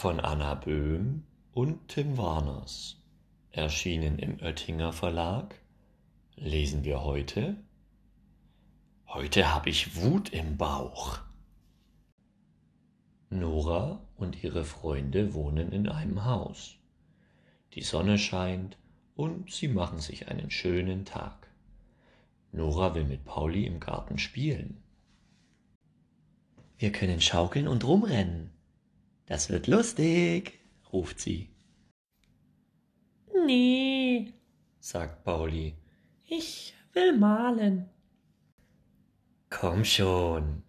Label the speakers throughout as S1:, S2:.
S1: von Anna Böhm und Tim Warners. Erschienen im Oettinger Verlag. Lesen wir heute. Heute habe ich Wut im Bauch. Nora und ihre Freunde wohnen in einem Haus. Die Sonne scheint und sie machen sich einen schönen Tag. Nora will mit Pauli im Garten spielen.
S2: Wir können schaukeln und rumrennen. Das wird lustig, ruft sie.
S3: Nee,
S1: sagt Pauli.
S3: Ich will malen.
S1: Komm schon.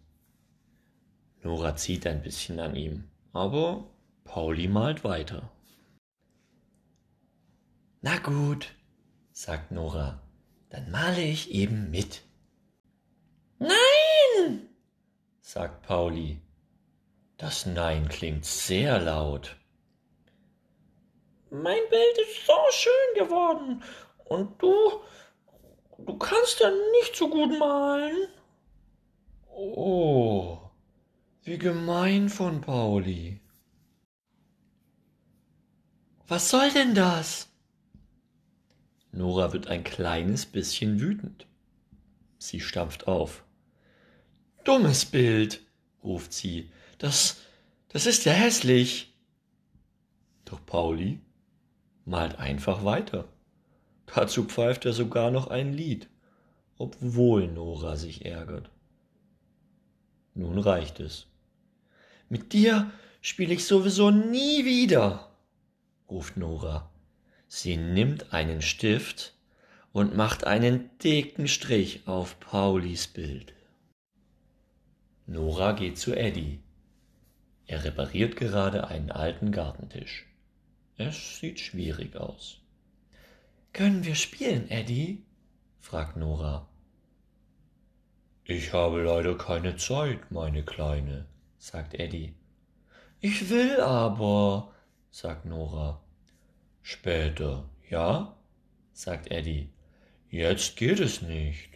S1: Nora zieht ein bisschen an ihm, aber Pauli malt weiter.
S2: Na gut, sagt Nora, dann male ich eben mit.
S3: Nein,
S1: sagt Pauli. Das Nein klingt sehr laut.
S3: Mein Bild ist so schön geworden und du, du kannst ja nicht so gut malen.
S1: Oh, wie gemein von Pauli.
S2: Was soll denn das?
S1: Nora wird ein kleines bisschen wütend. Sie stampft auf. Dummes Bild, ruft sie. Das, das ist ja hässlich. Doch Pauli malt einfach weiter. Dazu pfeift er sogar noch ein Lied, obwohl Nora sich ärgert. Nun reicht es. Mit dir spiele ich sowieso nie wieder, ruft Nora. Sie nimmt einen Stift und macht einen dicken Strich auf Paulis Bild. Nora geht zu Eddie. Er repariert gerade einen alten Gartentisch. Es sieht schwierig aus.
S2: Können wir spielen, Eddie? fragt Nora.
S1: Ich habe leider keine Zeit, meine Kleine, sagt Eddie.
S2: Ich will aber, sagt Nora.
S1: Später, ja? sagt Eddie. Jetzt geht es nicht.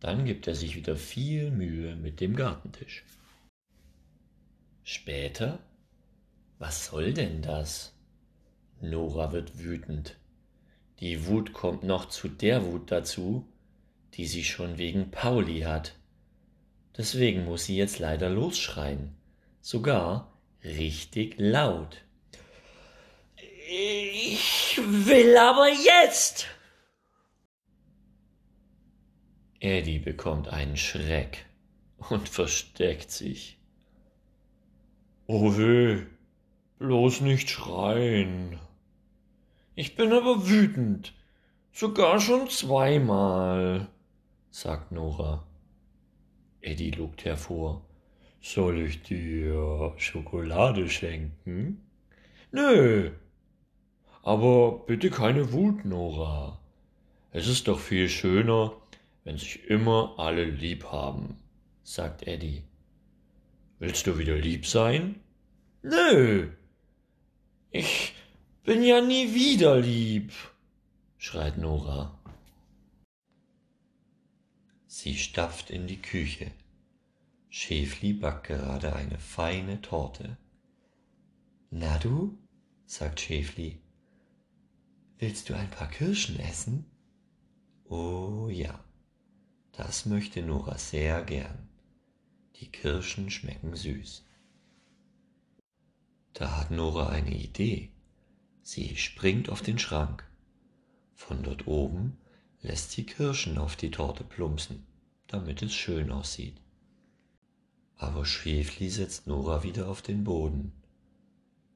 S1: Dann gibt er sich wieder viel Mühe mit dem Gartentisch. Später? Was soll denn das? Nora wird wütend. Die Wut kommt noch zu der Wut dazu, die sie schon wegen Pauli hat. Deswegen muss sie jetzt leider losschreien. Sogar richtig laut.
S3: Ich will aber jetzt.
S1: Eddie bekommt einen Schreck und versteckt sich. Oh weh, bloß nicht schreien. Ich bin aber wütend, sogar schon zweimal, sagt Nora. Eddie lugt hervor. Soll ich dir Schokolade schenken? Nö. Aber bitte keine Wut, Nora. Es ist doch viel schöner, wenn sich immer alle lieb haben, sagt Eddie. Willst du wieder lieb sein? Nö. Ich bin ja nie wieder lieb, schreit Nora. Sie stapft in die Küche. Schäfli backt gerade eine feine Torte.
S2: Na du, sagt Schäfli, willst du ein paar Kirschen essen?
S1: Oh ja. Das möchte Nora sehr gern. Die Kirschen schmecken süß. Da hat Nora eine Idee. Sie springt auf den Schrank. Von dort oben lässt sie Kirschen auf die Torte plumpsen, damit es schön aussieht. Aber Schäfli setzt Nora wieder auf den Boden.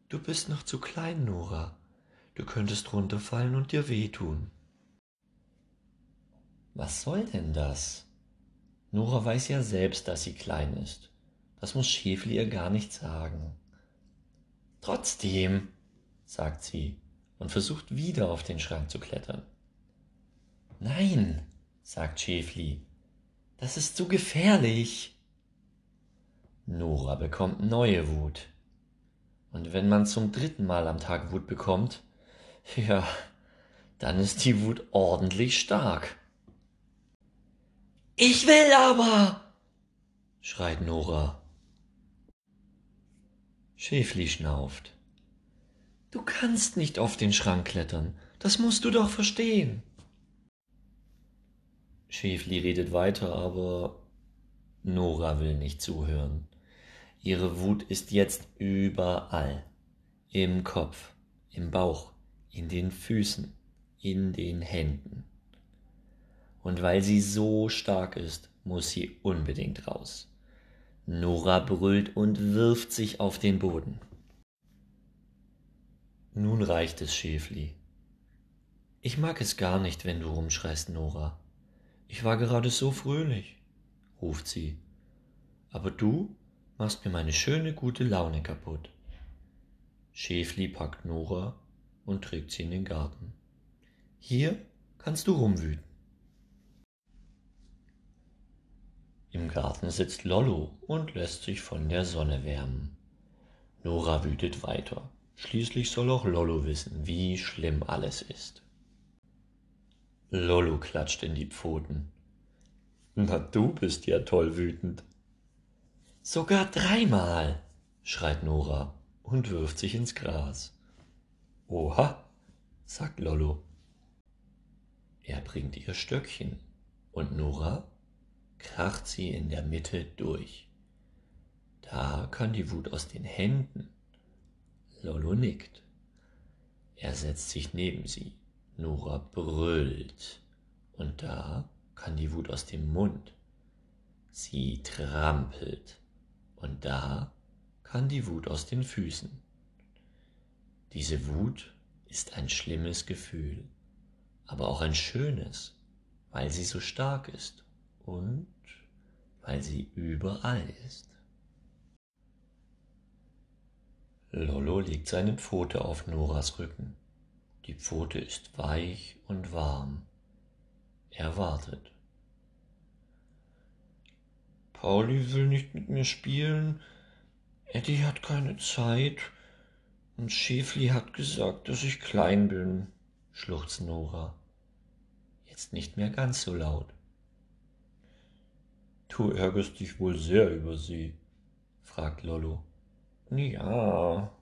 S2: Du bist noch zu klein, Nora. Du könntest runterfallen und dir wehtun.
S1: Was soll denn das? Nora weiß ja selbst, dass sie klein ist. Das muss Schäfli ihr gar nicht sagen. Trotzdem, sagt sie und versucht wieder auf den Schrank zu klettern. Nein, sagt Schäfli, das ist zu gefährlich. Nora bekommt neue Wut. Und wenn man zum dritten Mal am Tag Wut bekommt, ja, dann ist die Wut ordentlich stark.
S3: Ich will aber,
S1: schreit Nora.
S2: Schäfli schnauft. Du kannst nicht auf den Schrank klettern, das musst du doch verstehen.
S1: Schäfli redet weiter, aber Nora will nicht zuhören. Ihre Wut ist jetzt überall. Im Kopf, im Bauch, in den Füßen, in den Händen. Und weil sie so stark ist, muss sie unbedingt raus. Nora brüllt und wirft sich auf den Boden. Nun reicht es, Schäfli. Ich mag es gar nicht, wenn du rumschreist, Nora. Ich war gerade so fröhlich, ruft sie. Aber du machst mir meine schöne gute Laune kaputt. Schäfli packt Nora und trägt sie in den Garten. Hier kannst du rumwüten. Im Garten sitzt Lollo und lässt sich von der Sonne wärmen. Nora wütet weiter. Schließlich soll auch Lollo wissen, wie schlimm alles ist. Lollo klatscht in die Pfoten. Na, du bist ja toll wütend. Sogar dreimal, schreit Nora und wirft sich ins Gras. Oha, sagt Lollo. Er bringt ihr Stöckchen und Nora kracht sie in der Mitte durch. Da kann die Wut aus den Händen. Lollo nickt. Er setzt sich neben sie. Nora brüllt. Und da kann die Wut aus dem Mund. Sie trampelt. Und da kann die Wut aus den Füßen. Diese Wut ist ein schlimmes Gefühl, aber auch ein schönes, weil sie so stark ist und weil sie überall ist. Lollo legt seine Pfote auf Noras Rücken. Die Pfote ist weich und warm. Er wartet.
S3: Pauli will nicht mit mir spielen, Eddie hat keine Zeit und Schäfli hat gesagt, dass ich klein bin, schluchzt Nora.
S1: Jetzt nicht mehr ganz so laut.
S3: Du ärgerst dich wohl sehr über sie, fragt Lollo.
S1: Ja,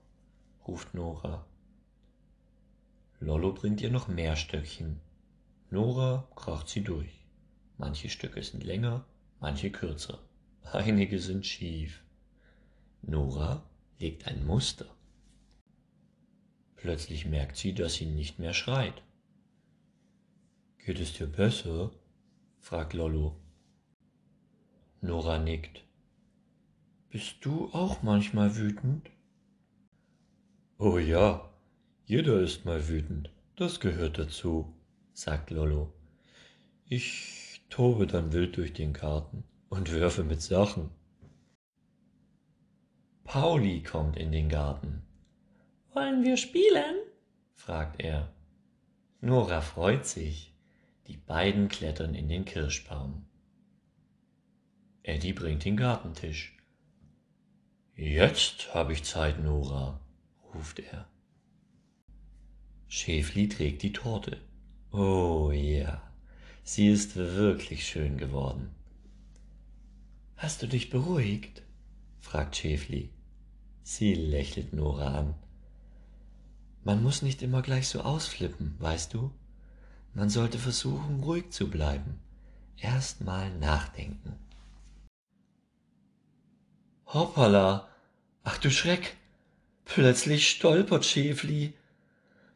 S1: ruft Nora. Lollo bringt ihr noch mehr Stöckchen. Nora kracht sie durch. Manche Stücke sind länger, manche kürzer. Einige sind schief. Nora legt ein Muster. Plötzlich merkt sie, dass sie nicht mehr schreit.
S3: Geht es dir besser? fragt Lollo.
S1: Nora nickt.
S3: Bist du auch manchmal wütend?
S2: Oh ja, jeder ist mal wütend, das gehört dazu, sagt Lollo. Ich tobe dann wild durch den Garten und werfe mit Sachen.
S1: Pauli kommt in den Garten.
S3: Wollen wir spielen?
S1: fragt er. Nora freut sich. Die beiden klettern in den Kirschbaum. Eddie bringt den Gartentisch. Jetzt habe ich Zeit, Nora, ruft er. Schäfli trägt die Torte. Oh ja, sie ist wirklich schön geworden. Hast du dich beruhigt? fragt Schäfli. Sie lächelt Nora an. Man muss nicht immer gleich so ausflippen, weißt du? Man sollte versuchen, ruhig zu bleiben. Erst mal nachdenken. Hoppala! Ach du Schreck! Plötzlich stolpert Schäfli.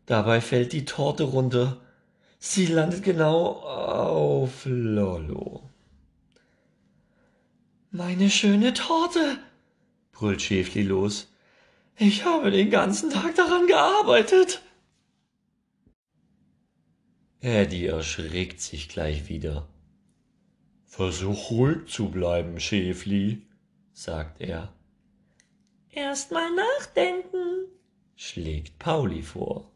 S1: Dabei fällt die Torte runter. Sie landet genau auf Lollo. Meine schöne Torte! brüllt Schäfli los. Ich habe den ganzen Tag daran gearbeitet. Eddie erschrickt sich gleich wieder. Versuch ruhig zu bleiben, Schäfli, sagt er.
S3: Erst mal nachdenken,
S1: schlägt Pauli vor.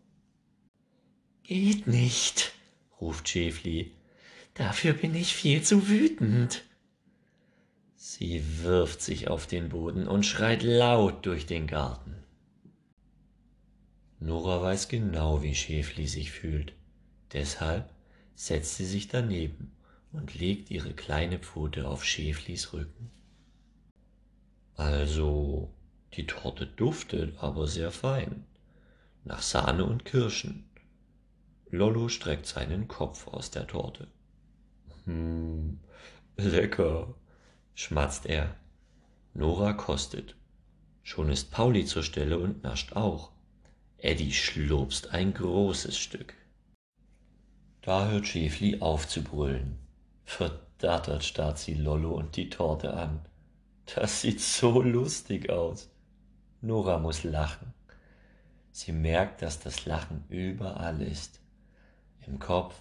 S1: Geht nicht, ruft Schäfli. Dafür bin ich viel zu wütend. Sie wirft sich auf den Boden und schreit laut durch den Garten. Nora weiß genau, wie Schäfli sich fühlt. Deshalb setzt sie sich daneben und legt ihre kleine Pfote auf Schäflis Rücken. Also, Die Torte duftet aber sehr fein, nach Sahne und Kirschen. Lollo streckt seinen Kopf aus der Torte. Hm, lecker, schmatzt er. Nora kostet. Schon ist Pauli zur Stelle und nascht auch. Eddie schlurpst ein großes Stück. Da hört Schäfli auf zu brüllen. Verdattert starrt sie Lollo und die Torte an. Das sieht so lustig aus. Nora muss lachen. Sie merkt, dass das Lachen überall ist. Im Kopf,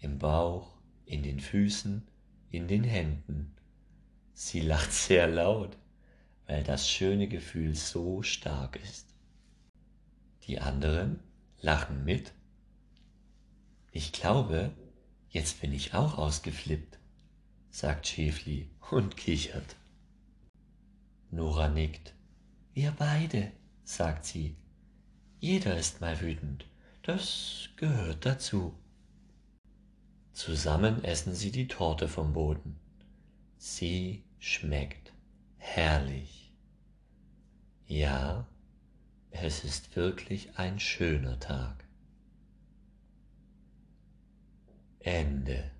S1: im Bauch, in den Füßen, in den Händen. Sie lacht sehr laut, weil das schöne Gefühl so stark ist. Die anderen lachen mit. Ich glaube, jetzt bin ich auch ausgeflippt, sagt Schäfli und kichert. Nora nickt. Wir beide, sagt sie. Jeder ist mal wütend. Das gehört dazu. Zusammen essen sie die Torte vom Boden. Sie schmeckt herrlich. Ja, es ist wirklich ein schöner Tag. Ende.